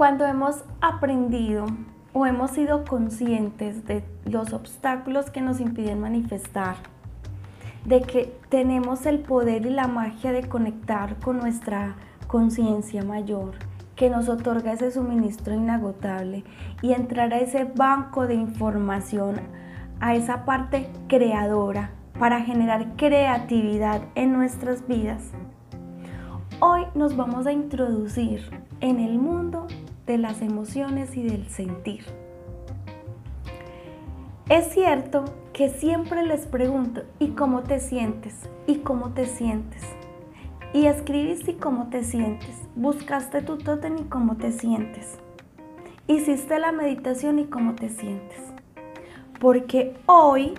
Cuando hemos aprendido o hemos sido conscientes de los obstáculos que nos impiden manifestar, de que tenemos el poder y la magia de conectar con nuestra conciencia mayor, que nos otorga ese suministro inagotable y entrar a ese banco de información, a esa parte creadora para generar creatividad en nuestras vidas. Hoy nos vamos a introducir en el mundo de las emociones y del sentir. Es cierto que siempre les pregunto, ¿y cómo te sientes? ¿Y cómo te sientes? Y escribiste cómo te sientes. Buscaste tu tótem y cómo te sientes. Hiciste la meditación y cómo te sientes. Porque hoy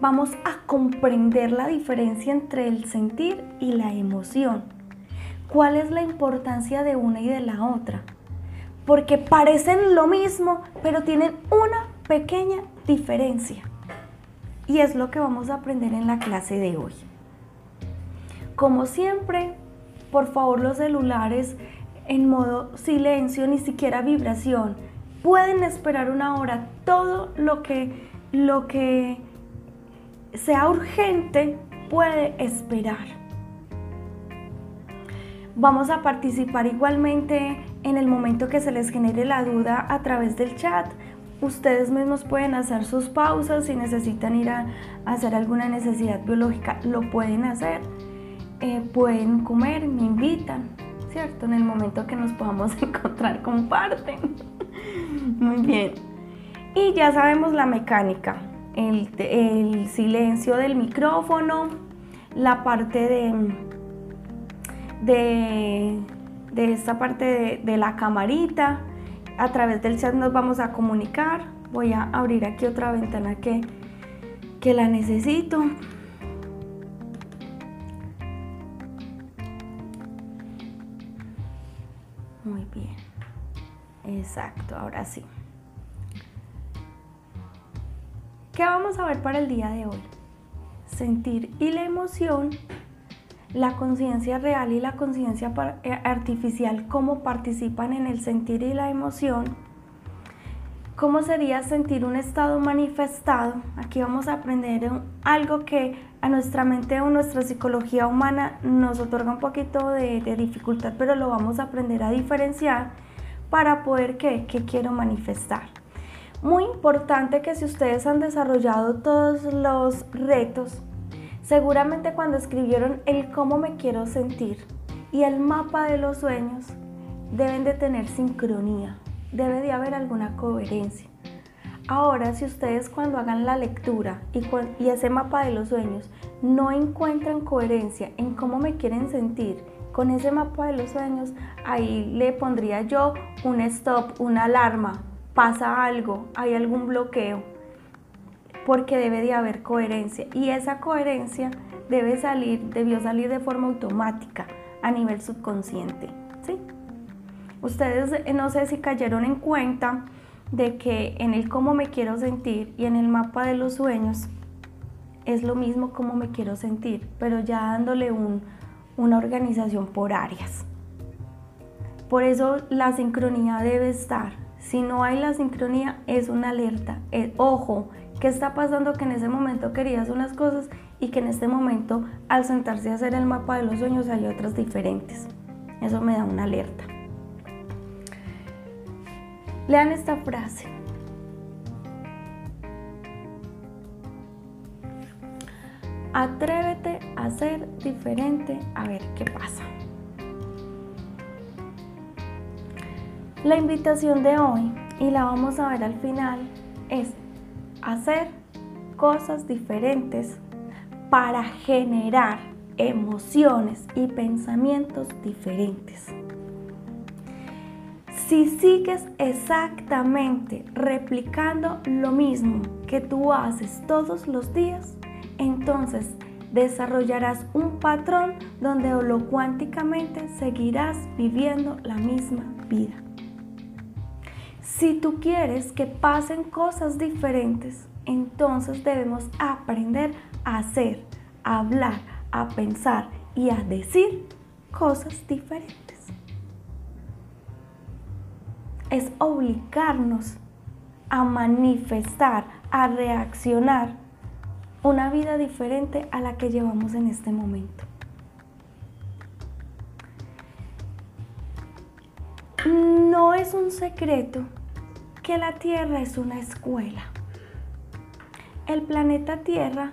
vamos a comprender la diferencia entre el sentir y la emoción. ¿Cuál es la importancia de una y de la otra? Porque parecen lo mismo, pero tienen una pequeña diferencia. Y es lo que vamos a aprender en la clase de hoy. Como siempre, por favor los celulares en modo silencio, ni siquiera vibración. Pueden esperar una hora. Todo lo que, lo que sea urgente puede esperar. Vamos a participar igualmente en el momento que se les genere la duda a través del chat. Ustedes mismos pueden hacer sus pausas si necesitan ir a, hacer alguna necesidad biológica, lo pueden hacer. Eh, pueden comer, me invitan, ¿cierto? En el momento que nos podamos encontrar, comparten. Muy bien. Y ya sabemos la mecánica el, silencio del micrófono, la parte de, de, esta parte de, de la camarita. A través del chat nos vamos a comunicar. Voy a abrir aquí otra ventana que, que la necesito. Muy bien. Exacto, ahora sí. ¿Qué vamos a ver para el día de hoy? Sentir y la emoción, la conciencia real y la conciencia eh, artificial, cómo participan en el sentir y la emoción. ¿Cómo sería sentir un estado manifestado? Aquí vamos a aprender algo que a nuestra mente o nuestra psicología humana nos otorga un poquito de, dificultad, pero lo vamos a aprender a diferenciar para poder, ¿qué? ¿Qué quiero manifestar? Muy importante que si ustedes han desarrollado todos los retos, seguramente cuando escribieron el cómo me quiero sentir y el mapa de los sueños, deben de tener sincronía, debe de haber alguna coherencia. Ahora, si ustedes cuando hagan la lectura y, y ese mapa de los sueños no encuentran coherencia en cómo me quieren sentir, con ese mapa de los sueños, ahí le pondría yo un stop, una alarma, pasa algo, hay algún bloqueo, porque debe de haber coherencia y esa coherencia debe salir, debió salir de forma automática a nivel subconsciente, ¿sí? Ustedes eh, no sé si cayeron en cuenta de que en el cómo me quiero sentir y en el mapa de los sueños es lo mismo como me quiero sentir, pero ya dándole una organización por áreas. Por eso la sincronía debe estar si no hay la sincronía, es una alerta. Eh, ojo, ¿qué está pasando que en ese momento querías unas cosas y que en este momento al sentarse a hacer el mapa de los sueños hay otras diferentes? Eso me da una alerta. Lean esta frase. Atrévete a ser diferente a ver qué pasa. La invitación de hoy, y la vamos a ver al final, es hacer cosas diferentes para generar emociones y pensamientos diferentes. Si sigues exactamente replicando lo mismo que tú haces todos los días, entonces desarrollarás un patrón donde cuánticamente seguirás viviendo la misma vida. Si tú quieres que pasen cosas diferentes, entonces debemos aprender a hacer, a hablar, a pensar y a decir cosas diferentes. es obligarnos a manifestar, a reaccionar una vida diferente a la que llevamos en este momento. No es un secreto que la Tierra es una escuela. El planeta Tierra,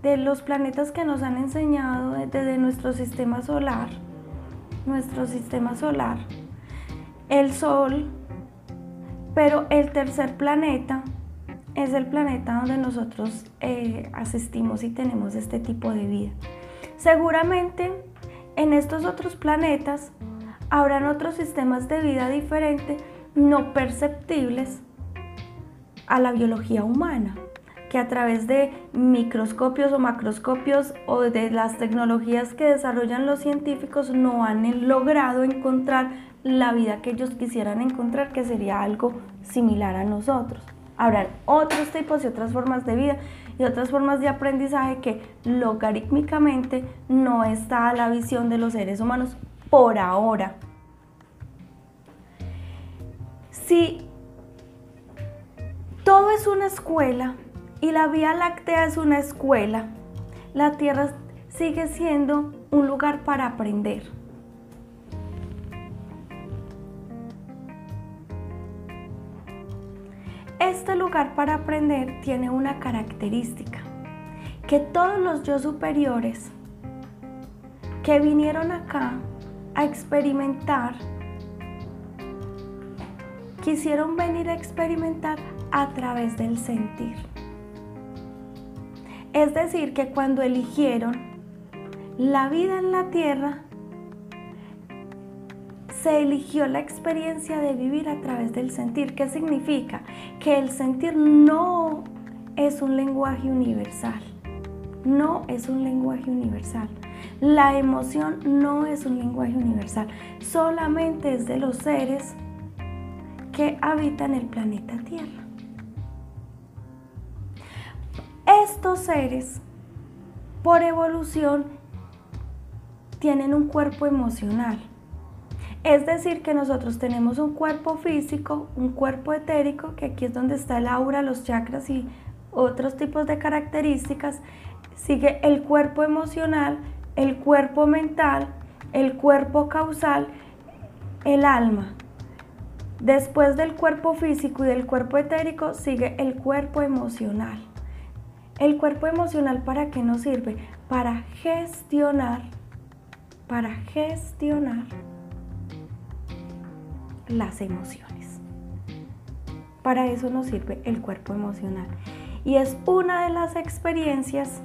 de los planetas que nos han enseñado desde nuestro sistema solar, nuestro sistema solar, el Sol, pero el tercer planeta es el planeta donde nosotros eh, asistimos y tenemos este tipo de vida. Seguramente en estos otros planetas habrán otros sistemas de vida diferentes, no perceptibles a la biología humana, que a través de microscopios o macroscopios o de las tecnologías que desarrollan los científicos no han logrado encontrar la vida que ellos quisieran encontrar, que sería algo similar a nosotros. Habrán otros tipos y otras formas de vida y otras formas de aprendizaje que logarítmicamente no está a la visión de los seres humanos por ahora. Si todo es una escuela y la Vía Láctea es una escuela, la Tierra sigue siendo un lugar para aprender. Este lugar para aprender tiene una característica, que todos los yo superiores que vinieron acá a experimentar, quisieron venir a experimentar a través del sentir. Es decir, que cuando eligieron la vida en la tierra, se eligió la experiencia de vivir a través del sentir. ¿Qué significa? Que el sentir no es un lenguaje universal. No es un lenguaje universal. La emoción no es un lenguaje universal. Solamente es de los seres que habitan el planeta Tierra. Estos seres, por evolución, tienen un cuerpo emocional es decir, que nosotros tenemos un cuerpo físico, un cuerpo etérico, que aquí es donde está el aura, los chakras y otros tipos de características. Sigue el cuerpo emocional, el cuerpo mental, el cuerpo causal, el alma. Después del cuerpo físico y del cuerpo etérico sigue el cuerpo emocional. El cuerpo emocional para qué nos sirve? Para gestionar, para gestionar las emociones. Para eso nos sirve el cuerpo emocional. Y es una de las experiencias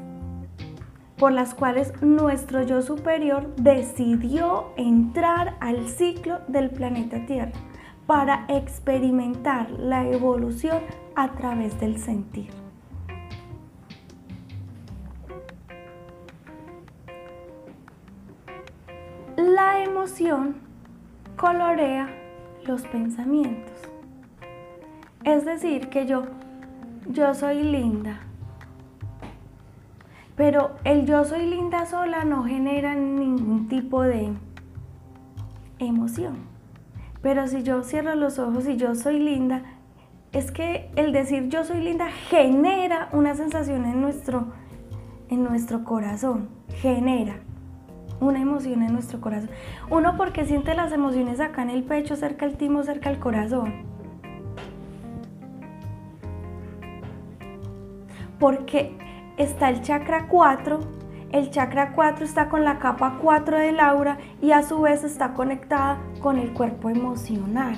por las cuales nuestro yo superior decidió entrar al ciclo del planeta Tierra para experimentar la evolución a través del sentir. La emoción colorea los pensamientos. Es decir, que yo, yo soy linda. Pero el yo soy linda sola no genera ningún tipo de emoción. Pero si yo cierro los ojos y yo soy linda, es que el decir yo soy linda genera una sensación en nuestro, en nuestro corazón. Genera una emoción en nuestro corazón. Uno porque siente las emociones acá en el pecho, cerca del timo, cerca del corazón. Porque está el chakra 4, el chakra 4 está con la capa 4 del aura y a su vez está conectada con el cuerpo emocional.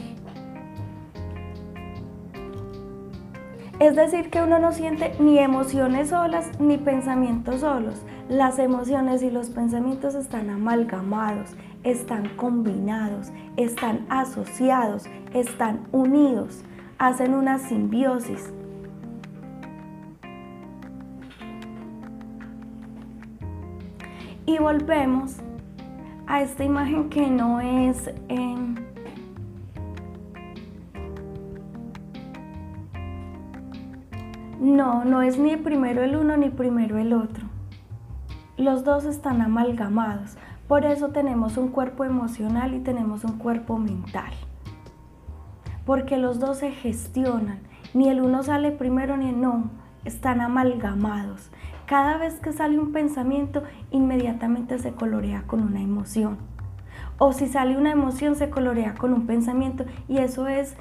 Es decir, que uno no siente ni emociones solas ni pensamientos solos. Las emociones y los pensamientos están amalgamados, están combinados, están asociados, están unidos, hacen una simbiosis. Y volvemos a esta imagen que no es... No, no es ni primero el uno ni primero el otro. Los dos están amalgamados. Por eso tenemos un cuerpo emocional y tenemos un cuerpo mental. porque los dos se gestionan. Ni el uno sale primero ni el no, están amalgamados. Cada vez que sale un pensamiento, inmediatamente se colorea con una emoción. O si sale una emoción, se colorea con un pensamiento. Y eso es,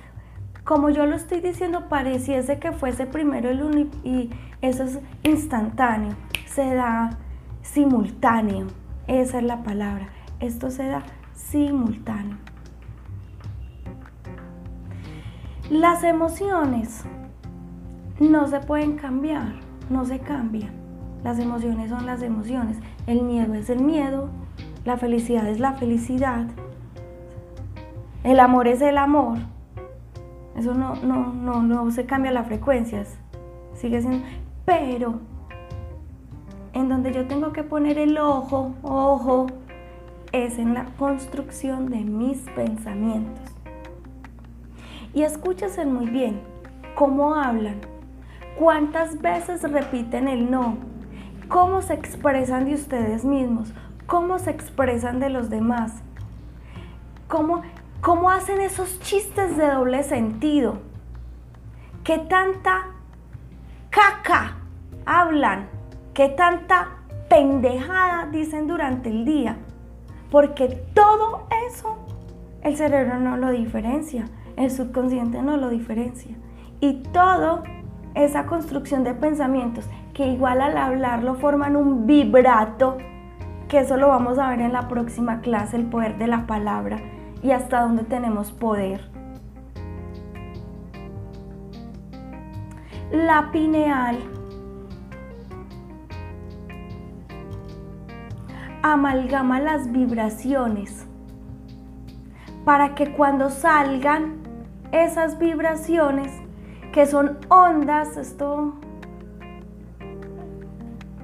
como yo lo estoy diciendo, pareciese que fuese primero el uno y eso es instantáneo. Se da simultáneo. Esa es la palabra. Esto se da simultáneo. Las emociones no se pueden cambiar, no se cambian. Las emociones son las emociones. El miedo es el miedo, la felicidad es la felicidad, el amor es el amor. Eso no, no, no, no se cambia las frecuencias. Sigue siendo. Pero en donde yo tengo que poner el ojo, ojo, es en la construcción de mis pensamientos. Y escúchense muy bien cómo hablan, cuántas veces repiten el no, cómo se expresan de ustedes mismos, cómo se expresan de los demás, cómo, cómo hacen esos chistes de doble sentido, qué tanta caca hablan, qué tanta pendejada dicen durante el día, porque todo eso el cerebro no lo diferencia, el subconsciente no lo diferencia. Y todo esa construcción de pensamientos que igual al hablarlo forman un vibrato, que eso lo vamos a ver en la próxima clase, el poder de la palabra y hasta dónde tenemos poder. La pineal amalgama las vibraciones para que cuando salgan esas vibraciones que son ondas, esto,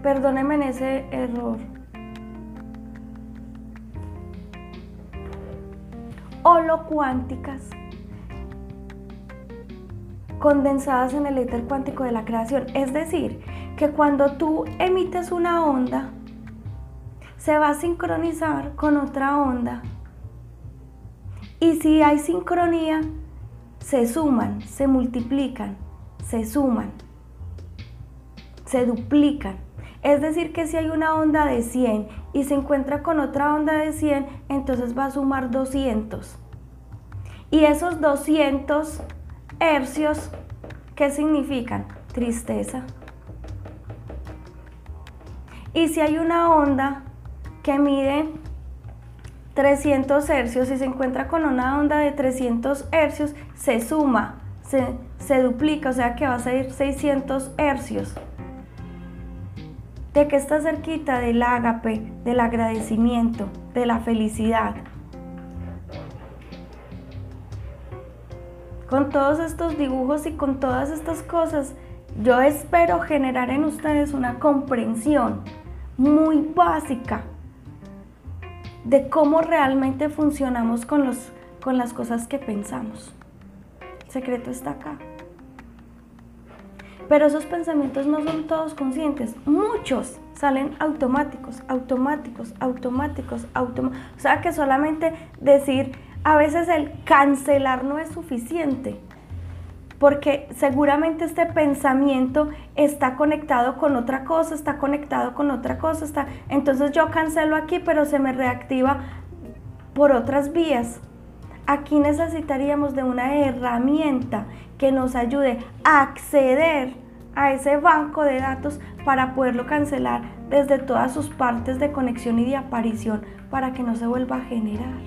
perdónenme en ese error, holocuánticas condensadas en el éter cuántico de la creación. Es decir, que cuando tú emites una onda, se va a sincronizar con otra onda. Y si hay sincronía, se suman, se multiplican, se suman, se duplican. Es decir, que si hay una onda de 100 y se encuentra con otra onda de 100, entonces va a sumar 200. Y esos 200 hercios, ¿qué significan? Tristeza. Y si hay una onda que mide 300 hercios y se encuentra con una onda de 300 hercios, se suma, se, duplica, o sea que va a ser 600 hercios. De que está cerquita del ágape, del agradecimiento, de la felicidad. Con todos estos dibujos y con todas estas cosas, yo espero generar en ustedes una comprensión muy básica de cómo realmente funcionamos con, los, con las cosas que pensamos. El secreto está acá. Pero esos pensamientos no son todos conscientes. Muchos salen automáticos, automáticos, automáticos, automáticos. O sea que solamente decir, a veces el cancelar no es suficiente porque seguramente este pensamiento está conectado con otra cosa, está conectado con otra cosa, está... entonces yo cancelo aquí, pero se me reactiva por otras vías. Aquí necesitaríamos de una herramienta que nos ayude a acceder a ese banco de datos para poderlo cancelar desde todas sus partes de conexión y de aparición para que no se vuelva a generar.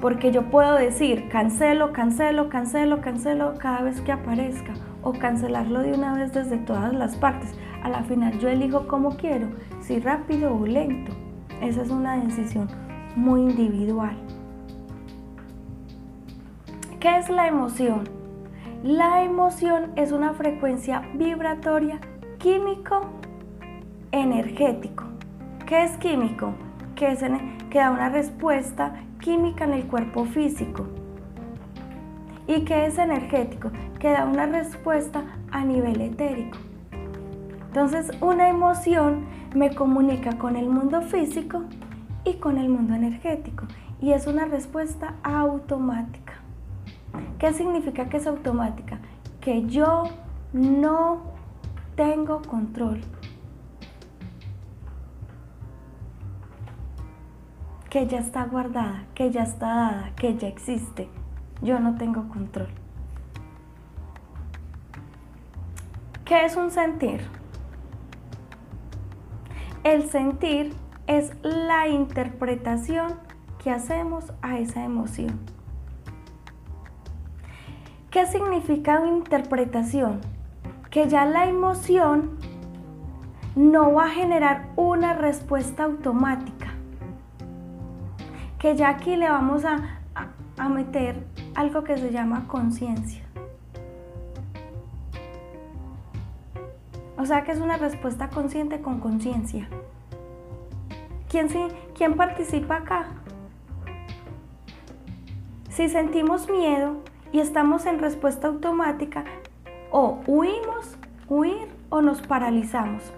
Porque yo puedo decir cancelo, cancelo, cancelo, cancelo cada vez que aparezca o cancelarlo de una vez desde todas las partes. A la final yo elijo cómo quiero, si rápido o lento. Esa es una decisión muy individual. ¿Qué es la emoción? La emoción es una frecuencia vibratoria químico energético. ¿Qué es químico? Que, es que da una respuesta química en el cuerpo físico. ¿Y qué es energético? Que da una respuesta a nivel etérico. Entonces, una emoción me comunica con el mundo físico y con el mundo energético. Y es una respuesta automática. ¿Qué significa que es automática? Que yo no tengo control. Que ya está guardada, que ya está dada, que ya existe. Yo no tengo control. ¿Qué es un sentir? El sentir es la interpretación que hacemos a esa emoción. ¿Qué significa interpretación? Que ya la emoción no va a generar una respuesta automática. Que ya aquí le vamos a, a meter algo que se llama conciencia. O sea que es una respuesta consciente con conciencia. ¿Quién, ¿Quién participa acá? Si sentimos miedo y estamos en respuesta automática, o huimos, huir o nos paralizamos.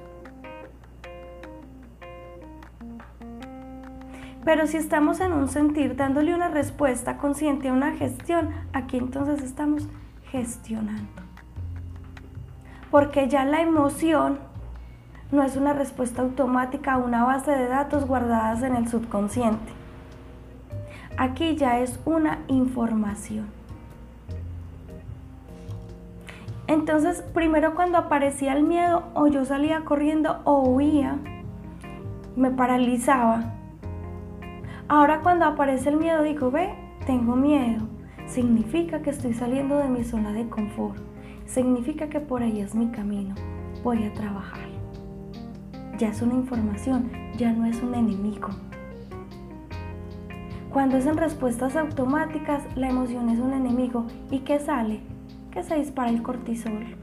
Pero si estamos en un sentir dándole una respuesta consciente a una gestión, aquí entonces estamos gestionando porque ya la emoción no es una respuesta automática a una base de datos guardadas en el subconsciente. Aquí ya es una información. Entonces, primero cuando aparecía el miedo, o yo salía corriendo o huía, me paralizaba. Ahora cuando aparece el miedo, digo, ve, tengo miedo. Significa que estoy saliendo de mi zona de confort significa que por ahí es mi camino. Voy a trabajar. Ya es una información, ya no es un enemigo. Cuando es en respuestas automáticas, la emoción es un enemigo. ¿Y qué sale? Que se dispara el cortisol.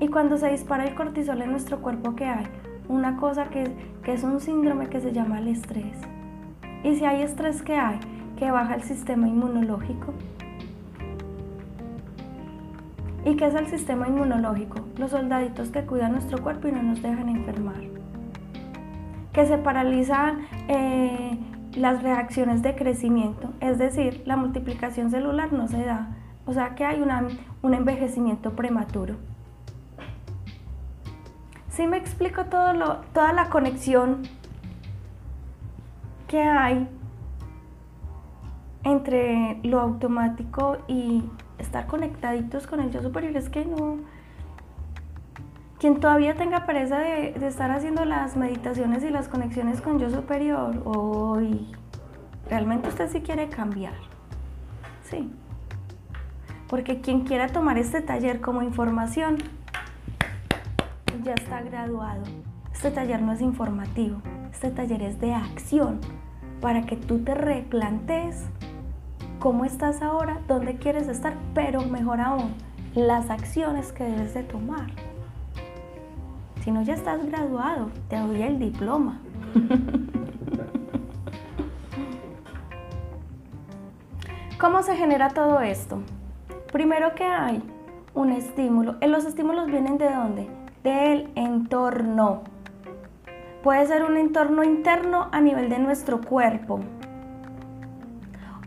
Y cuando se dispara el cortisol en nuestro cuerpo, ¿qué hay? Una cosa que, que es un síndrome que se llama el estrés. Y si hay estrés, ¿qué hay? Que baja el sistema inmunológico, ¿Y qué es el sistema inmunológico? Los soldaditos que cuidan nuestro cuerpo y no nos dejan enfermar. Que se paralizan eh, las reacciones de crecimiento, es decir, la multiplicación celular no se da. O sea que hay un envejecimiento prematuro. Si me explico todo lo, toda la conexión que hay entre lo automático y estar conectaditos con el yo superior es que no. Quien todavía tenga pereza de, estar haciendo las meditaciones y las conexiones con yo superior, hoy realmente usted sí quiere cambiar. Sí. Porque quien quiera tomar este taller como información, ya está graduado. Este taller no es informativo, este taller es de acción para que tú te replantes cómo estás ahora, dónde quieres estar, pero mejor aún, las acciones que debes de tomar. Si no, ya estás graduado, te doy el diploma. ¿Cómo se genera todo esto? Primero que hay un estímulo. Los estímulos vienen de dónde? Del entorno. Puede ser un entorno interno a nivel de nuestro cuerpo,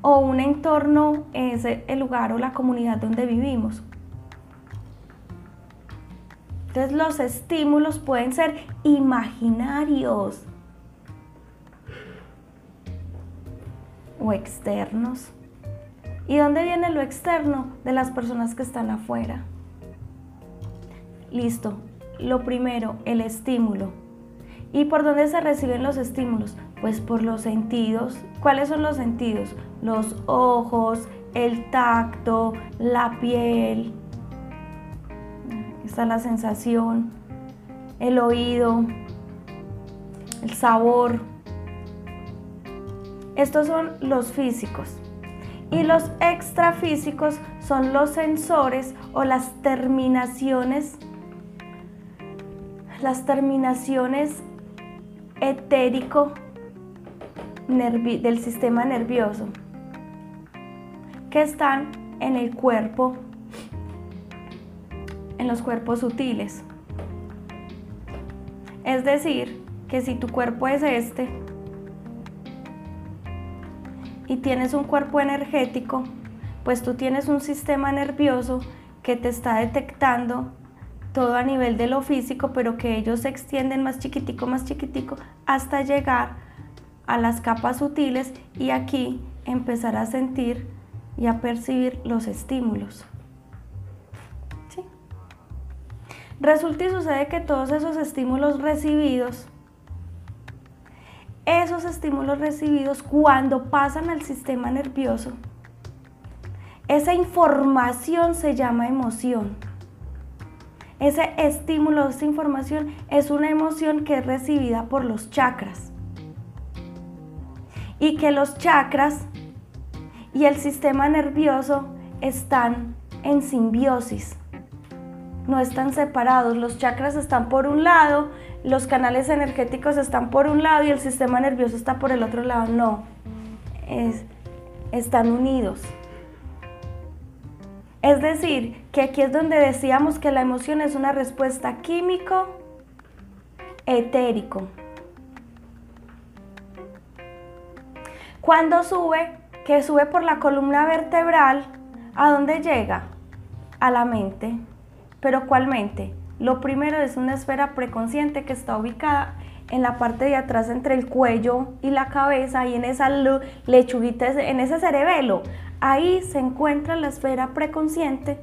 o un entorno es el lugar o la comunidad donde vivimos. Entonces los estímulos pueden ser imaginarios o externos. ¿Y dónde viene lo externo? De las personas que están afuera. Listo. Lo primero, el estímulo. ¿Y por dónde se reciben los estímulos? Pues por los sentidos. ¿Cuáles son los sentidos? Los ojos, el tacto, la piel. Está la sensación, el oído, el sabor. Estos son los físicos. Y los extrafísicos son los sensores o las terminaciones, las terminaciones etérico del sistema nervioso que están en el cuerpo, en los cuerpos sutiles. Es decir, que si tu cuerpo es este, y tienes un cuerpo energético, pues tú tienes un sistema nervioso que te está detectando todo a nivel de lo físico, pero que ellos se extienden más chiquitico, más chiquitico, hasta llegar a las capas sutiles y aquí empezar a sentir y a percibir los estímulos. Resulta y sucede que todos esos estímulos recibidos, esos estímulos recibidos cuando pasan al sistema nervioso, esa información se llama emoción. Ese estímulo, esa información es una emoción que es recibida por los chakras. Y que los chakras y el sistema nervioso están en simbiosis. No están separados. Los chakras están por un lado, los canales energéticos están por un lado y el sistema nervioso está por el otro lado. No, están unidos. Es decir, que aquí es donde decíamos que la emoción es una respuesta químico etérico. Cuando sube, que sube por la columna vertebral, ¿a dónde llega? A la mente. ¿Pero cuál mente? Lo primero es una esfera preconsciente que está ubicada en la parte de atrás entre el cuello y la cabeza y en esa lechuguita, en ese cerebelo. Ahí se encuentra la esfera preconsciente,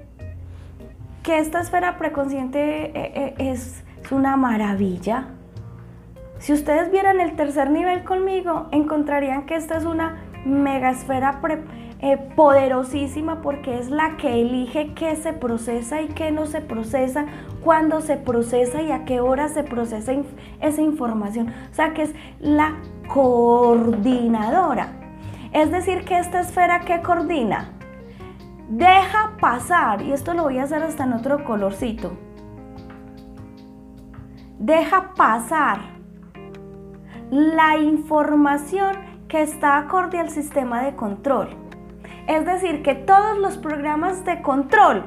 que esta esfera preconsciente eh, eh, es, una maravilla. Si ustedes vieran el tercer nivel conmigo, encontrarían que esta es una mega esfera eh, poderosísima porque es la que elige qué se procesa y qué no se procesa, cuándo se procesa y a qué hora se procesa esa información. O sea que es la coordinadora. Es decir, que esta esfera que coordina deja pasar, y esto lo voy a hacer hasta en otro colorcito, deja pasar la información que está acorde al sistema de control. Es decir, que todos los programas de control,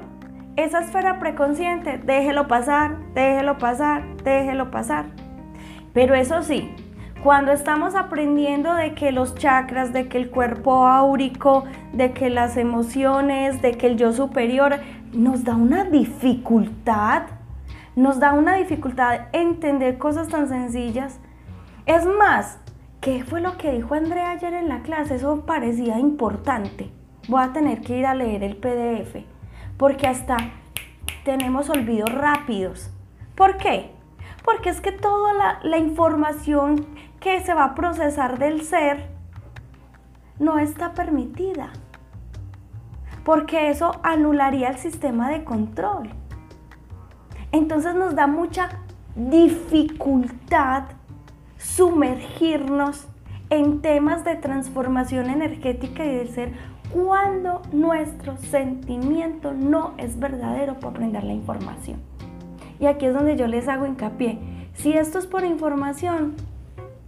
esa esfera preconsciente, déjelo pasar, déjelo pasar, déjelo pasar. Pero eso sí, cuando estamos aprendiendo de que los chakras, de que el cuerpo áurico, de que las emociones, de que el yo superior nos da una dificultad, nos da una dificultad entender cosas tan sencillas. Es más, ¿qué fue lo que dijo Andrea ayer en la clase? Eso parecía importante. Voy a tener que ir a leer el PDF, porque hasta tenemos olvidos rápidos. ¿Por qué? Porque es que toda la, información que se va a procesar del ser no está permitida. Porque eso anularía el sistema de control. Entonces nos da mucha dificultad sumergirnos en temas de transformación energética y del ser cuando nuestro sentimiento no es verdadero para aprender la información. Y aquí es donde yo les hago hincapié. Si esto es por información,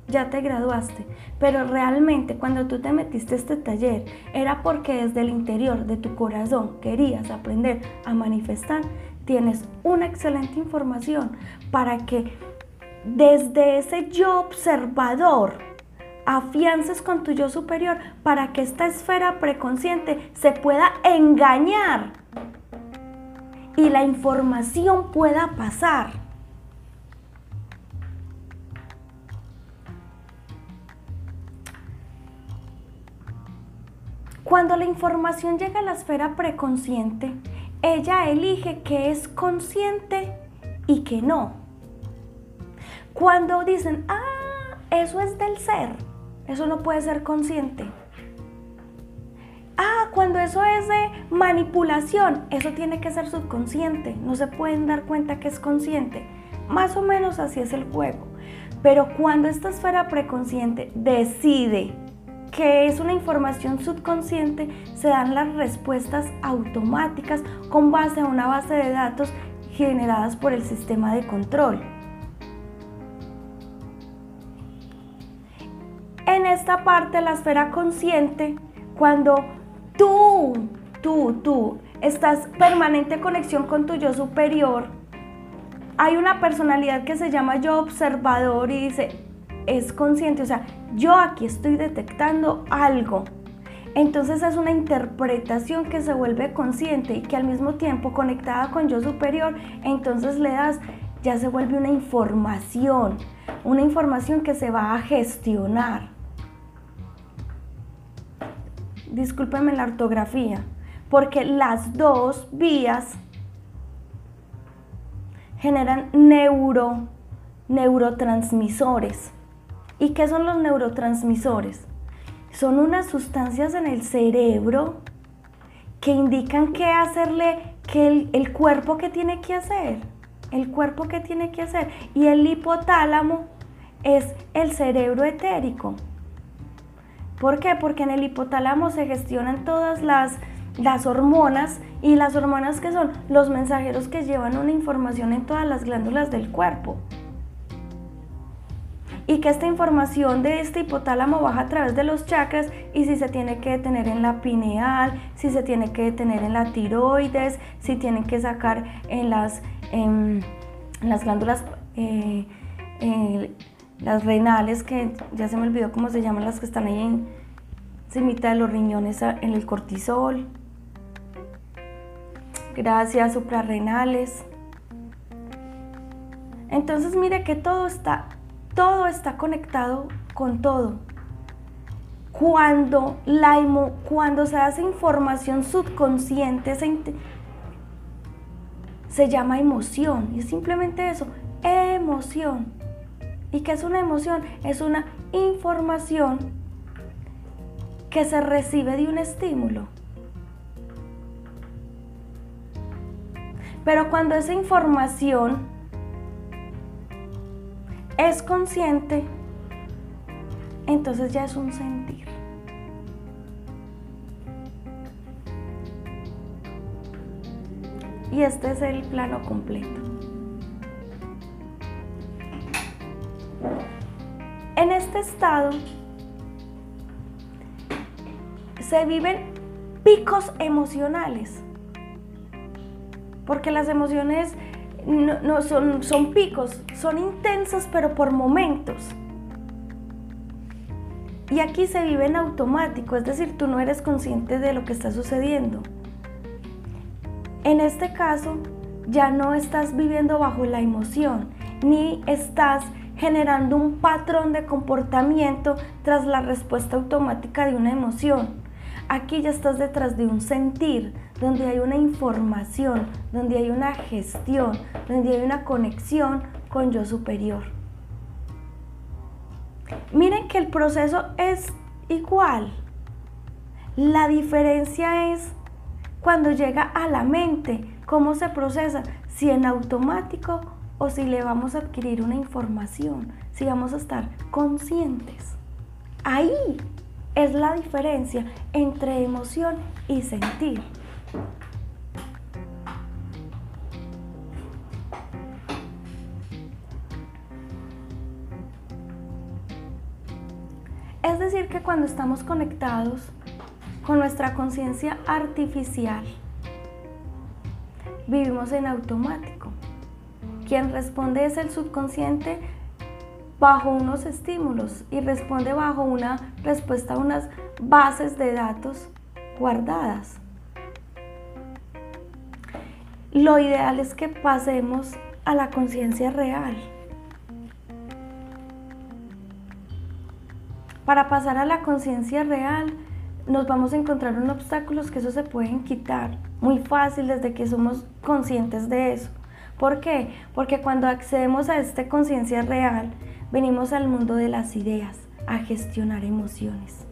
ya te graduaste, pero realmente cuando tú te metiste a este taller era porque desde el interior de tu corazón querías aprender a manifestar, tienes una excelente información para que desde ese yo observador afiances con tu yo superior para que esta esfera preconsciente se pueda engañar y la información pueda pasar. Cuando la información llega a la esfera preconsciente, ella elige que es consciente y que no. Cuando dicen, ah, eso es del ser, eso no puede ser consciente. Ah, cuando eso es de manipulación, eso tiene que ser subconsciente, no se pueden dar cuenta que es consciente. Más o menos así es el juego. Pero cuando esta esfera preconsciente decide que es una información subconsciente, se dan las respuestas automáticas con base a una base de datos generadas por el sistema de control. Esta parte, la esfera consciente, cuando tú, tú, tú, estás permanente conexión con tu yo superior, hay una personalidad que se llama yo observador y dice, es consciente, o sea, yo aquí estoy detectando algo. Entonces es una interpretación que se vuelve consciente y que al mismo tiempo conectada con yo superior, entonces le das, ya se vuelve una información, una información que se va a gestionar. Discúlpenme la ortografía, porque las dos vías generan neuro, neurotransmisores. ¿Y qué son los neurotransmisores? Son unas sustancias en el cerebro que indican qué hacerle, que el, el cuerpo que tiene que hacer, el cuerpo que tiene que hacer. Y el hipotálamo es el cerebro etérico. ¿Por qué? Porque en el hipotálamo se gestionan todas las, las hormonas y las hormonas que son los mensajeros que llevan una información en todas las glándulas del cuerpo y que esta información de este hipotálamo baja a través de los chakras y si se tiene que detener en la pineal, si se tiene que detener en la tiroides, si tienen que sacar en las, las glándulas, eh, las renales, que ya se me olvidó cómo se llaman las que están ahí en cimita de los riñones, en el cortisol. Gracias, suprarrenales. Entonces mire que todo está todo está conectado con todo. Cuando, la, cuando se hace información subconsciente, se, se llama emoción. Y es simplemente eso, emoción. ¿Y qué es una emoción? Es una información que se recibe de un estímulo. Pero cuando esa información es consciente, entonces ya es un sentir. Y este es el plano completo. En este estado se viven picos emocionales, porque las emociones no, son, son picos, son intensos pero por momentos. Y aquí se vive en automático, es decir, tú no eres consciente de lo que está sucediendo. En este caso, ya no estás viviendo bajo la emoción, ni estás generando un patrón de comportamiento tras la respuesta automática de una emoción. Aquí ya estás detrás de un sentir, donde hay una información, donde hay una gestión, donde hay una conexión con yo superior. Miren que el proceso es igual. La diferencia es cuando llega a la mente, cómo se procesa, si en automático o si le vamos a adquirir una información, si vamos a estar conscientes. Ahí es la diferencia entre emoción y sentir. Es decir, que cuando estamos conectados con nuestra conciencia artificial, vivimos en automático. Quien responde es el subconsciente bajo unos estímulos y responde bajo una respuesta a unas bases de datos guardadas. Lo ideal es que pasemos a la conciencia real. Para pasar a la conciencia real, nos vamos a encontrar unos obstáculos que eso se pueden quitar muy fácil desde que somos conscientes de eso. ¿Por qué? Porque cuando accedemos a esta conciencia real, venimos al mundo de las ideas, a gestionar emociones.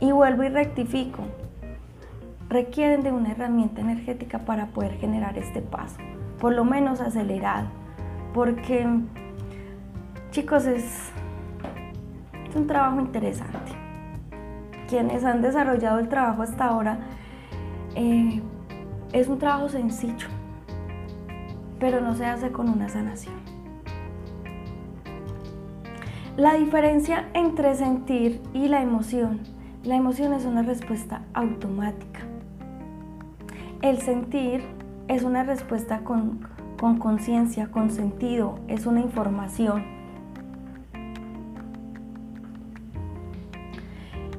Y vuelvo y rectifico. Requieren de una herramienta energética para poder generar este paso, por lo menos acelerado, porque chicos es, un trabajo interesante. Quienes han desarrollado el trabajo hasta ahora, eh, es un trabajo sencillo, pero no se hace con una sanación. La diferencia entre sentir y la emoción. La emoción es una respuesta automática. El sentir es una respuesta con conciencia, con, sentido, es una información.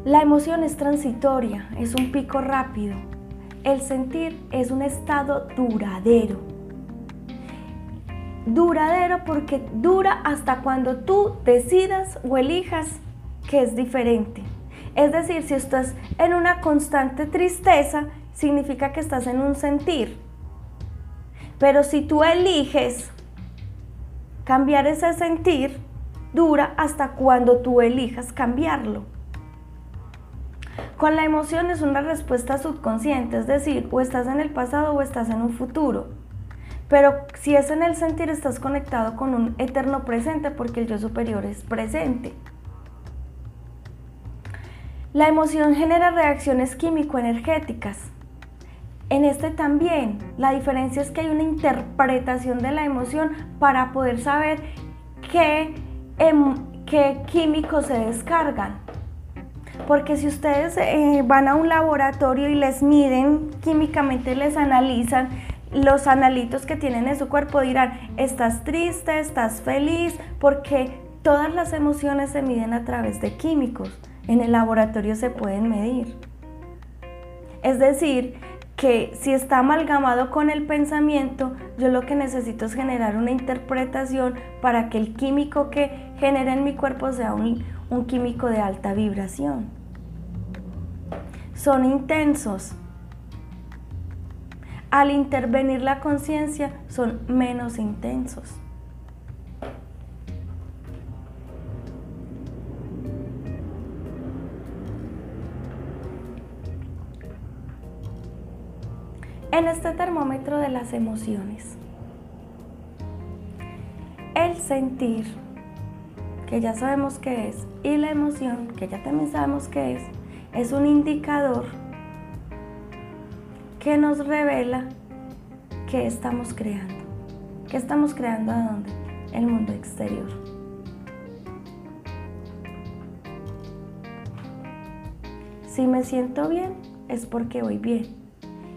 La emoción es transitoria, es un pico rápido. El sentir es un estado duradero. Duradero porque dura hasta cuando tú decidas o elijas que es diferente. Es decir, si estás en una constante tristeza, significa que estás en un sentir. Pero si tú eliges cambiar ese sentir, dura hasta cuando tú elijas cambiarlo. Con la emoción es una respuesta subconsciente, es decir, o estás en el pasado o estás en un futuro. Pero si es en el sentir, estás conectado con un eterno presente porque el yo superior es presente. La emoción genera reacciones químico-energéticas. En este también, la diferencia es que hay una interpretación de la emoción para poder saber qué, em, qué químicos se descargan. Porque si ustedes eh, van a un laboratorio y les miden químicamente, les analizan los analitos que tienen en su cuerpo, dirán, estás triste, estás feliz, porque todas las emociones se miden a través de químicos. En el laboratorio se pueden medir. Es decir, que si está amalgamado con el pensamiento, yo lo que necesito es generar una interpretación para que el químico que genera en mi cuerpo sea un, un químico de alta vibración. Son intensos. Al intervenir la conciencia son menos intensos. En este termómetro de las emociones, el sentir ya sabemos qué es, y la emoción, que ya también sabemos qué es, es un indicador que nos revela qué estamos creando. ¿Qué estamos creando a dónde? El mundo exterior. Si me siento bien, es porque voy bien.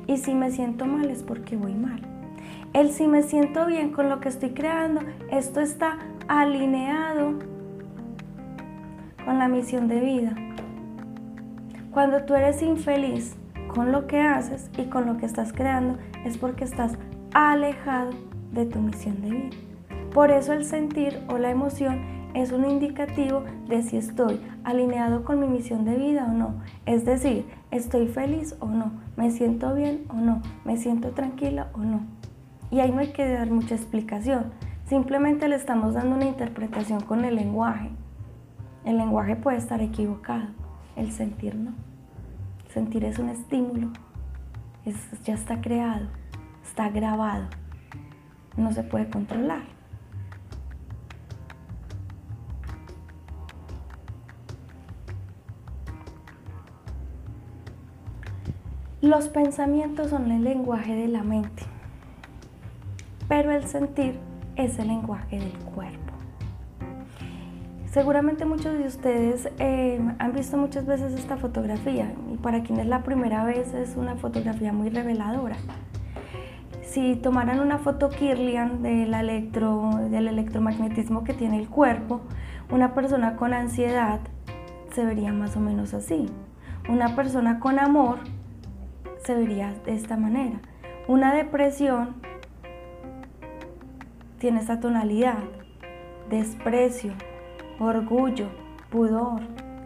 Y si me siento mal, es porque voy mal. El si me siento bien con lo que estoy creando, esto está alineado con la misión de vida. Cuando tú eres infeliz con lo que haces y con lo que estás creando, es porque estás alejado de tu misión de vida. Por eso el sentir o la emoción es un indicativo de si estoy alineado con mi misión de vida o no. Es decir, estoy feliz o no, me siento bien o no, me siento tranquila o no. Y ahí no hay que dar mucha explicación. Simplemente le estamos dando una interpretación con el lenguaje. El lenguaje puede estar equivocado, el sentir no. Sentir es un estímulo, ya está creado, está grabado, no se puede controlar. Los pensamientos son el lenguaje de la mente, pero el sentir es el lenguaje del cuerpo. Seguramente muchos de ustedes eh, han visto muchas veces esta fotografía y para quienes la primera vez es una fotografía muy reveladora. Si tomaran una foto Kirlian del, electro, del electromagnetismo que tiene el cuerpo, una persona con ansiedad se vería más o menos así. Una persona con amor se vería de esta manera. Una depresión tiene esta tonalidad, desprecio, orgullo, pudor,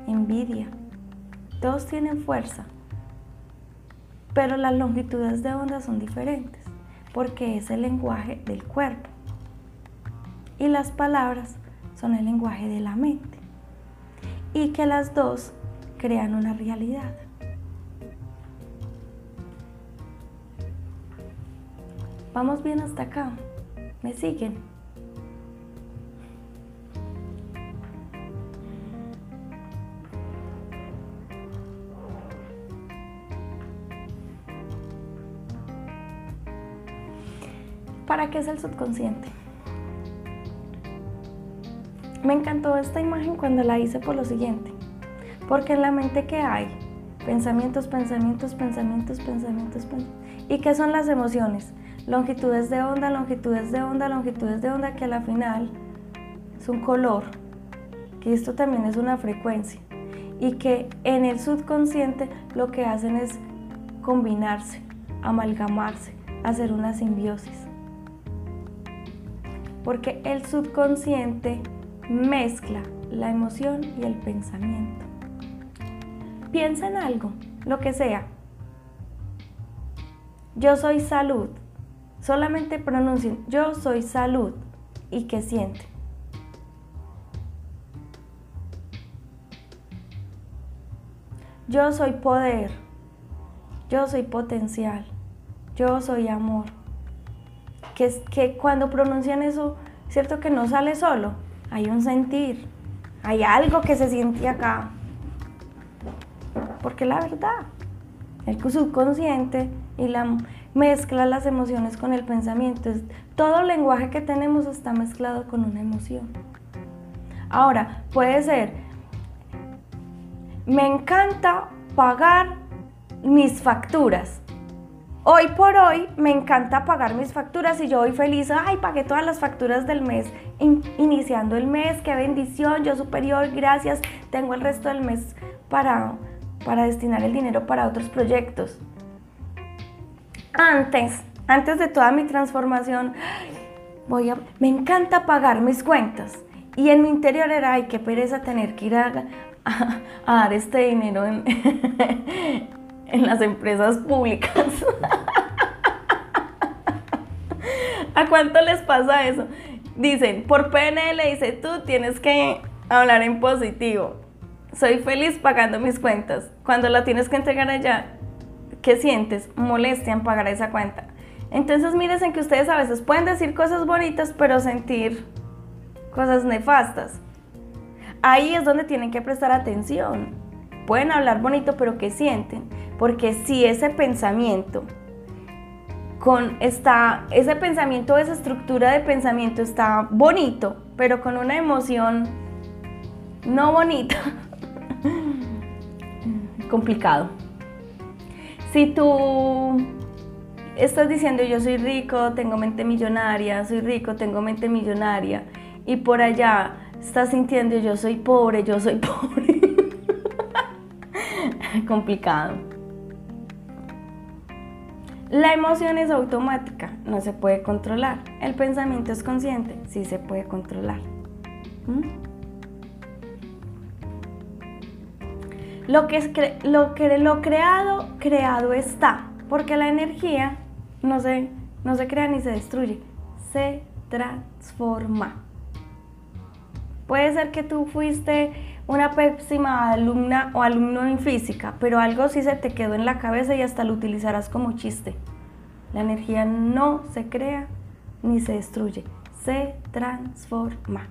envidia. Todos tienen fuerza, pero las longitudes de onda son diferentes porque es el lenguaje del cuerpo y las palabras son el lenguaje de la mente y que las dos crean una realidad. Vamos bien hasta acá. ¿Me siguen? ¿Para qué es el subconsciente? Me encantó esta imagen cuando la hice por lo siguiente, porque en la mente que hay pensamientos, pensamientos, pensamientos, pensamientos, pensamientos. ¿Y qué son las emociones? Longitudes de onda, longitudes de onda, longitudes de onda, que a la final es un color, que esto también es una frecuencia. y que en el subconsciente lo que hacen es combinarse, amalgamarse, hacer una simbiosis. Porque el subconsciente mezcla la emoción y el pensamiento. Piensa en algo, lo que sea. Yo soy salud. Solamente pronuncien yo soy salud y que siente. Yo soy poder. Yo soy potencial. Yo soy amor. Que, que cuando pronuncian eso, cierto que no sale solo. Hay un sentir. Hay algo que se siente acá. Porque la verdad, el subconsciente y la mezcla las emociones con el pensamiento. Todo lenguaje que tenemos está mezclado con una emoción. Ahora, puede ser, me encanta pagar mis facturas. Hoy por hoy me encanta pagar mis facturas y yo voy feliz, ay, pagué todas las facturas del mes, iniciando el mes, qué bendición, yo superior, gracias, tengo el resto del mes para, para destinar el dinero para otros proyectos. Antes, antes de toda mi transformación, voy a, me encanta pagar mis cuentas. Y en mi interior era, ay, qué pereza tener que ir a, dar este dinero en, en las empresas públicas. ¿A cuánto les pasa eso? Dicen, por PNL dice, tú tienes que hablar en positivo. Soy feliz pagando mis cuentas. Cuando la tienes que entregar allá, ¿qué sientes? Molestia en pagar esa cuenta. Entonces miren que ustedes a veces pueden decir cosas bonitas, pero sentir cosas nefastas. Ahí es donde tienen que prestar atención. Pueden hablar bonito, pero ¿qué sienten? Porque si ese pensamiento con esta, ese pensamiento, esa estructura de pensamiento está bonito, pero con una emoción no bonita, complicado. Si tú estás diciendo yo soy rico, tengo mente millonaria, soy rico, tengo mente millonaria, y por allá estás sintiendo yo soy pobre, yo soy pobre, complicado. La emoción es automática, no se puede controlar. El pensamiento es consciente, sí se puede controlar. ¿Mm? Lo, que es lo, lo creado, creado está, porque la energía no se, no se crea ni se destruye, se transforma. Puede ser que tú fuiste una pésima alumna o alumno en física, pero algo sí se te quedó en la cabeza y hasta lo utilizarás como chiste. La energía no se crea ni se destruye, se transforma,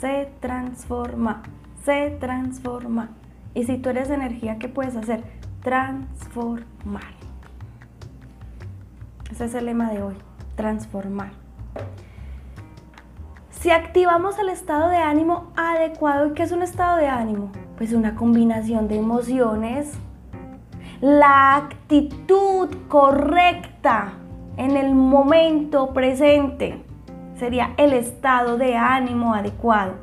se transforma, se transforma. Y si tú eres energía, ¿qué puedes hacer? Transformar. Ese es el lema de hoy, transformar. Si activamos el estado de ánimo adecuado, ¿y qué es un estado de ánimo? Pues una combinación de emociones. La actitud correcta en el momento presente sería el estado de ánimo adecuado.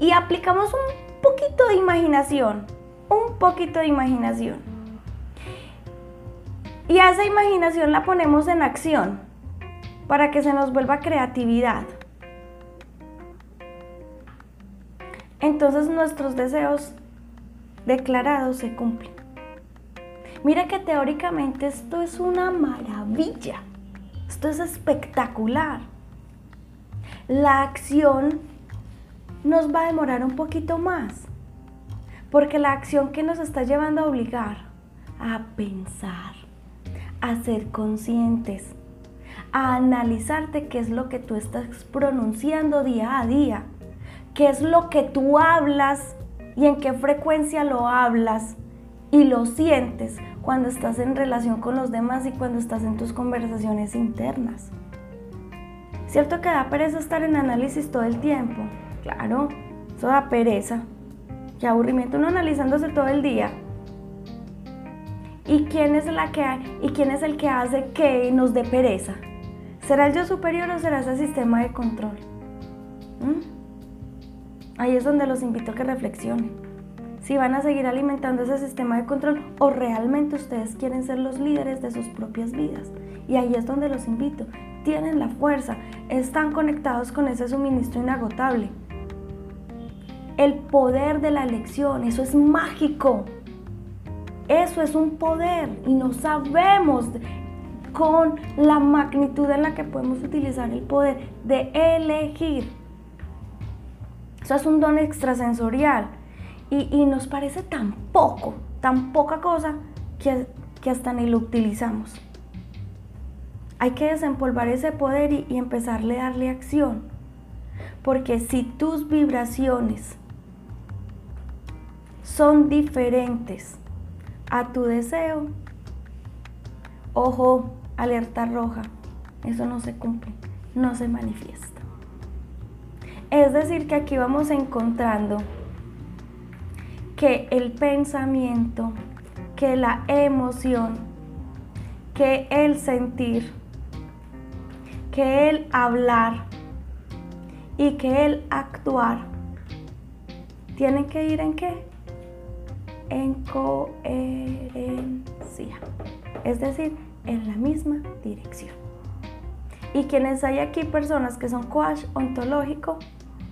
Y aplicamos un poquito de imaginación, un poquito de imaginación. Y a esa imaginación la ponemos en acción para que se nos vuelva creatividad. Entonces nuestros deseos declarados se cumplen. Mira que teóricamente esto es una maravilla, esto es espectacular. La acción nos va a demorar un poquito más, porque la acción que nos está llevando a obligar a pensar, a ser conscientes, a analizarte qué es lo que tú estás pronunciando día a día qué es lo que tú hablas y en qué frecuencia lo hablas y lo sientes cuando estás en relación con los demás y cuando estás en tus conversaciones internas. ¿Cierto que da pereza estar en análisis todo el tiempo? Claro, eso da pereza. Qué aburrimiento uno analizándose todo el día. ¿Y quién es la que y quién es el que hace que nos dé pereza? ¿Será el yo superior o será ese sistema de control? ¿Mm? Ahí es donde los invito a que reflexionen. si van a seguir alimentando ese sistema de control o realmente ustedes quieren ser los líderes de sus propias vidas. Y ahí es donde los invito. Tienen la fuerza, están conectados con ese suministro inagotable. El poder de la elección, eso es mágico. Eso es un poder y no sabemos con la magnitud en la que podemos utilizar el poder de elegir. Eso es un don extrasensorial y, nos parece tan poco, tan poca cosa que, que hasta ni lo utilizamos. Hay que desempolvar ese poder y, y empezarle a darle acción. Porque si tus vibraciones son diferentes a tu deseo, ojo, alerta roja, eso no se cumple, no se manifiesta. Es decir, que aquí vamos encontrando que el pensamiento, que la emoción, que el sentir, que el hablar y que el actuar tienen que ir en qué? En coherencia. Es decir, en la misma dirección. Y quienes hay aquí personas que son coach ontológico,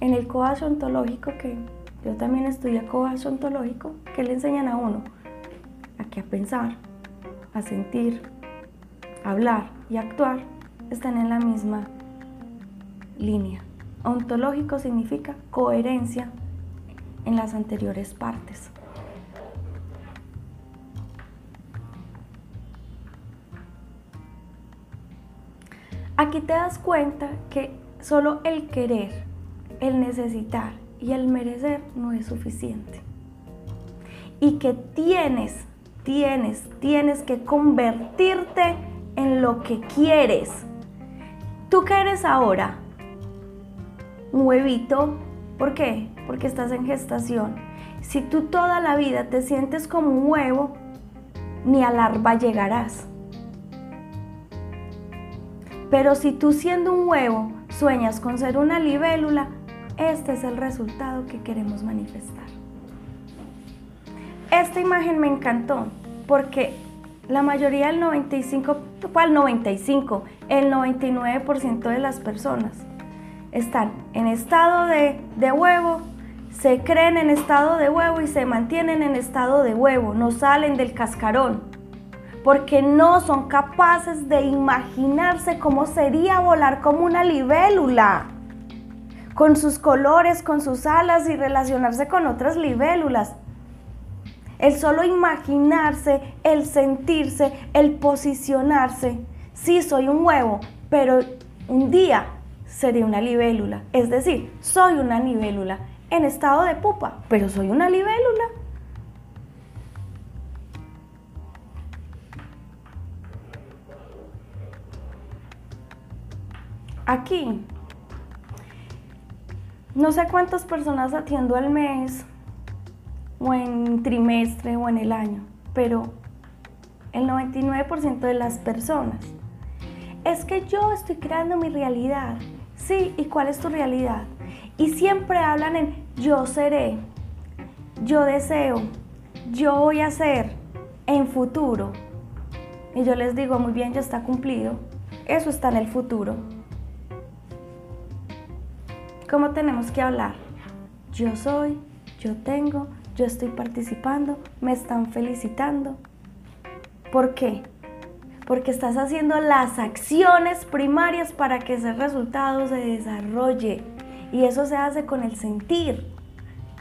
en el coach ontológico, que yo también estudié coach ontológico, que le enseñan a uno? A a pensar, a sentir, a hablar y actuar están en la misma línea. Ontológico significa coherencia en las anteriores partes. Aquí te das cuenta que solo el querer el necesitar y el merecer no es suficiente. Y que tienes, tienes, tienes que convertirte en lo que quieres. ¿Tú qué eres ahora? Un huevito. ¿Por qué? Porque estás en gestación. Si tú toda la vida te sientes como un huevo, ni a larva llegarás. Pero si tú siendo un huevo sueñas con ser una libélula, este es el resultado que queremos manifestar. Esta imagen me encantó porque la mayoría del 95, ¿cuál 95? El 99% de las personas están en estado de, de huevo, se creen en estado de huevo y se mantienen en estado de huevo, no salen del cascarón, porque no son capaces de imaginarse cómo sería volar como una libélula con sus colores, con sus alas y relacionarse con otras libélulas. El solo imaginarse, el sentirse, el posicionarse. Sí, soy un huevo, pero un día seré una libélula. Es decir, soy una libélula en estado de pupa, pero soy una libélula. Aquí no sé cuántas personas atiendo al mes o en trimestre o en el año, pero el 99% de las personas es que yo estoy creando mi realidad. Sí, ¿y cuál es tu realidad? Y siempre hablan en yo seré, yo deseo, yo voy a ser en futuro. Y yo les digo, muy bien, ya está cumplido. Eso está en el futuro. ¿Cómo tenemos que hablar? Yo soy, yo tengo, yo estoy participando, me están felicitando. ¿Por qué? Porque estás haciendo las acciones primarias para que ese resultado se desarrolle. Y eso se hace con el sentir.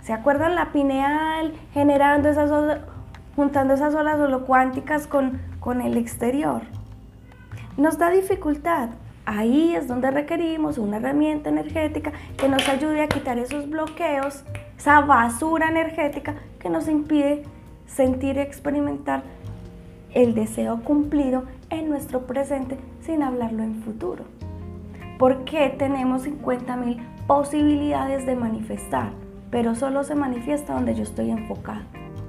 ¿Se acuerdan la pineal generando esas juntando esas olas holocuánticas con, con el exterior? Nos da dificultad, Ahí es donde requerimos una herramienta energética que nos ayude a quitar esos bloqueos, esa basura energética que nos impide sentir y experimentar el deseo cumplido en nuestro presente sin hablarlo en futuro. ¿Por qué tenemos 50.000 posibilidades de manifestar? Pero solo se manifiesta donde yo estoy enfocado.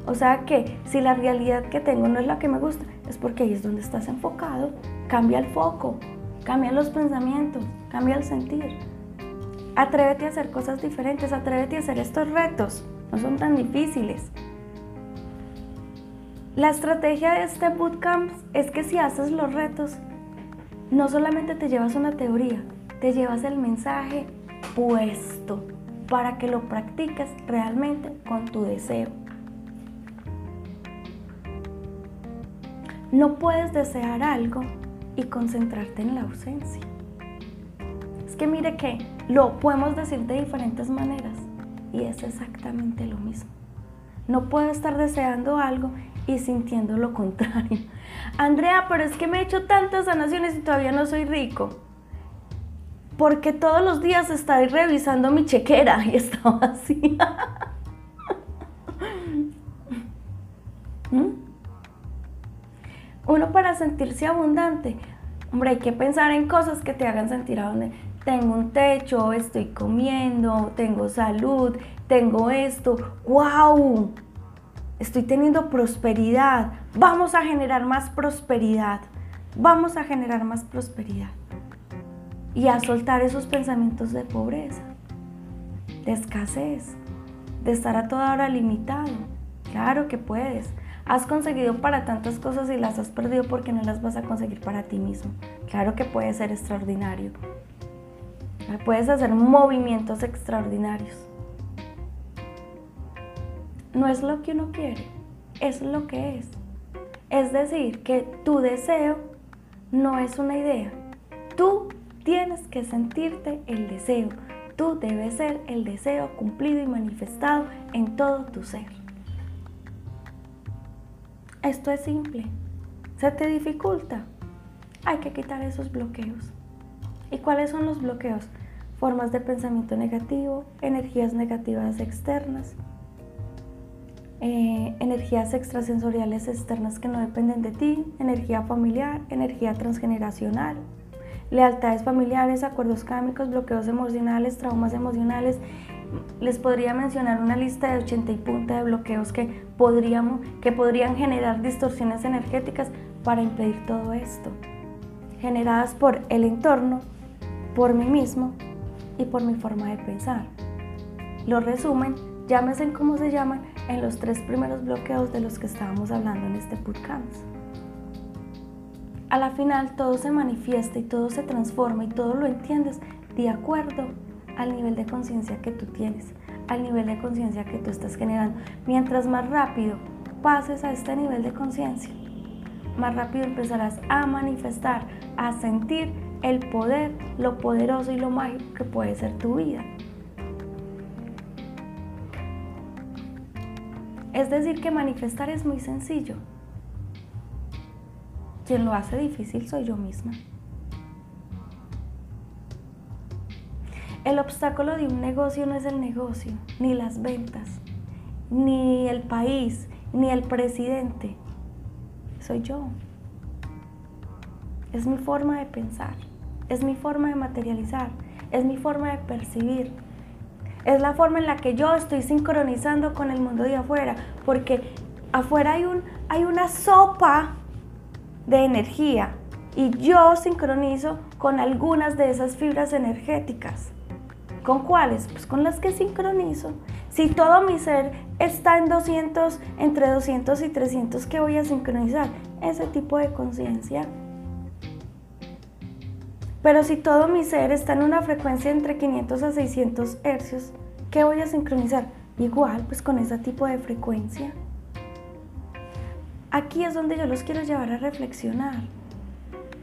O sea que si la realidad que tengo no es la que me gusta, es porque ahí es donde estás enfocado. Cambia el foco, Cambia los pensamientos, cambia el sentir. Atrévete a hacer cosas diferentes, atrévete a hacer estos retos. no son tan difíciles. La estrategia de este bootcamp es que si haces los retos, no solamente te llevas una teoría, te llevas el mensaje puesto para que lo practiques realmente con tu deseo. No puedes desear algo y concentrarte en la ausencia. Es que mire que lo podemos decir de diferentes maneras y es exactamente lo mismo. No puedo estar deseando algo y sintiendo lo contrario. Andrea, pero es que me he hecho tantas sanaciones y todavía no soy rico. Porque todos los días estoy revisando mi chequera y está vacía. Uno para sentirse abundante, hombre, hay que pensar en cosas que te hagan sentir abundante. Tengo un techo, estoy comiendo, tengo salud, tengo esto. ¡Wow! Estoy teniendo prosperidad. Vamos a generar más prosperidad. Vamos a generar más prosperidad. Y a soltar esos pensamientos de pobreza, de escasez, de estar a toda hora limitado. Claro que puedes. Has conseguido para tantas cosas y las has perdido porque no las vas a conseguir para ti mismo. Claro que puede ser extraordinario. Puedes hacer movimientos extraordinarios no es lo que uno quiere, es lo que es. Es decir, que tu deseo no es una idea. Tú tienes que sentirte el deseo. Tú debes ser el deseo cumplido y manifestado en todo tu ser. Esto es simple. ¿Se te dificulta? Hay que quitar esos bloqueos. ¿Y cuáles son los bloqueos? Formas de pensamiento negativo, energías negativas externas, eh, energías extrasensoriales externas que no dependen de ti, energía familiar, energía transgeneracional, lealtades familiares, acuerdos kármicos, bloqueos emocionales, traumas emocionales. Les podría mencionar una lista de 80 y punta de bloqueos que, podríamos, que podrían generar distorsiones energéticas para impedir todo esto, generadas por el entorno, por mí mismo y por mi forma de pensar. Lo resumen, llámese como se llaman, en los tres primeros bloqueos de los que estábamos hablando en este bootcamp. A la final todo se manifiesta y todo se transforma y todo lo entiendes de acuerdo al nivel de conciencia que tú tienes, al nivel de conciencia que tú estás generando. Mientras más rápido pases a este nivel de conciencia, más rápido empezarás a manifestar, a sentir el poder, lo poderoso y lo mágico que puede ser tu vida. Es decir, que manifestar es muy sencillo. Quien lo hace difícil soy yo misma. El obstáculo de un negocio no es el negocio, ni las ventas, ni el país, ni el presidente. Soy yo. Es mi forma de pensar, es mi forma de materializar, es mi forma de percibir, es la forma en la que yo estoy sincronizando con el mundo de afuera, porque afuera hay, un, hay una sopa de energía y yo sincronizo con algunas de esas fibras energéticas. ¿Con cuáles? Pues con las que sincronizo. Si todo mi ser está en 200, entre 200 y 300, ¿qué voy a sincronizar? Ese tipo de conciencia. Pero si todo mi ser está en una frecuencia entre 500 a 600 hercios, ¿qué voy a sincronizar? Igual, pues con ese tipo de frecuencia. Aquí es donde yo los quiero llevar a reflexionar.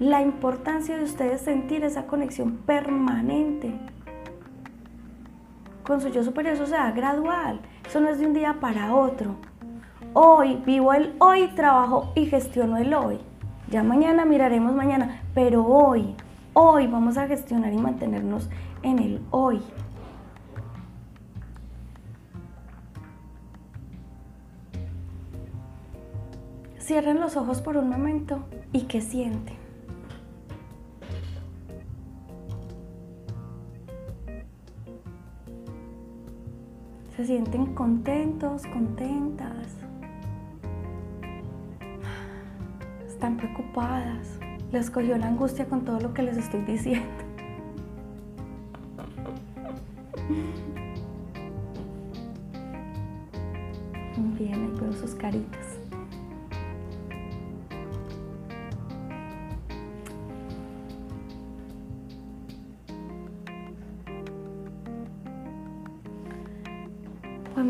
La importancia de ustedes sentir esa conexión permanente con su yo superior, eso sea gradual. Eso no es de un día para otro. Hoy vivo el hoy, trabajo y gestiono el hoy. Ya mañana miraremos mañana, pero hoy, Hoy vamos a gestionar y mantenernos en el hoy. Cierren los ojos por un momento y que sienten. se sienten contentos, contentas, están preocupadas, les cogió la angustia con todo lo que les estoy diciendo. Bien, ahí veo sus caritas.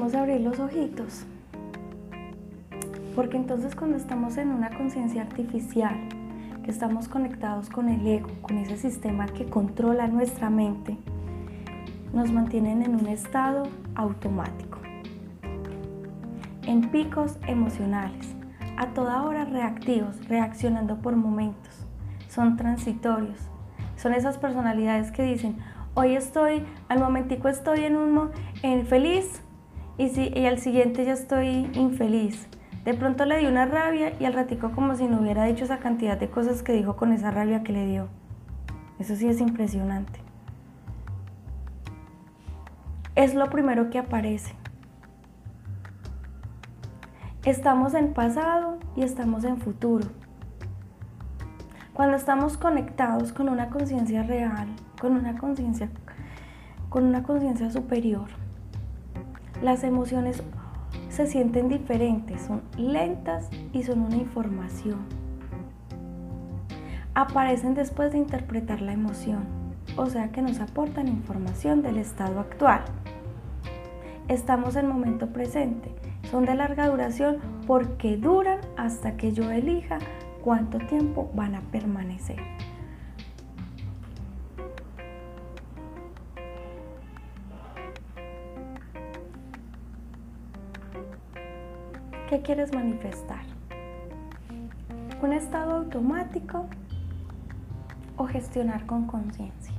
Podemos abrir los ojitos. Porque entonces cuando estamos en una conciencia artificial, que estamos conectados con el ego, con ese sistema que controla nuestra mente, nos mantienen en un estado automático, en picos emocionales, a toda hora reactivos, reaccionando por momentos. Son transitorios. Son esas personalidades que dicen, hoy estoy, al momentico estoy en un en feliz y, si, y al siguiente ya estoy infeliz. De pronto le dio una rabia y al ratico como si no hubiera dicho esa cantidad de cosas que dijo con esa rabia que le dio. Eso sí es impresionante. Es lo primero que aparece. Estamos en pasado y estamos en futuro. Cuando estamos conectados con una conciencia real, con una conciencia con una conciencia superior, las emociones se sienten diferentes, son lentas y son una información. Aparecen después de interpretar la emoción, o sea que nos aportan información del estado actual. Estamos en momento presente, son de larga duración porque duran hasta que yo elija cuánto tiempo van a permanecer. ¿Qué quieres manifestar? ¿Un estado automático o gestionar con conciencia?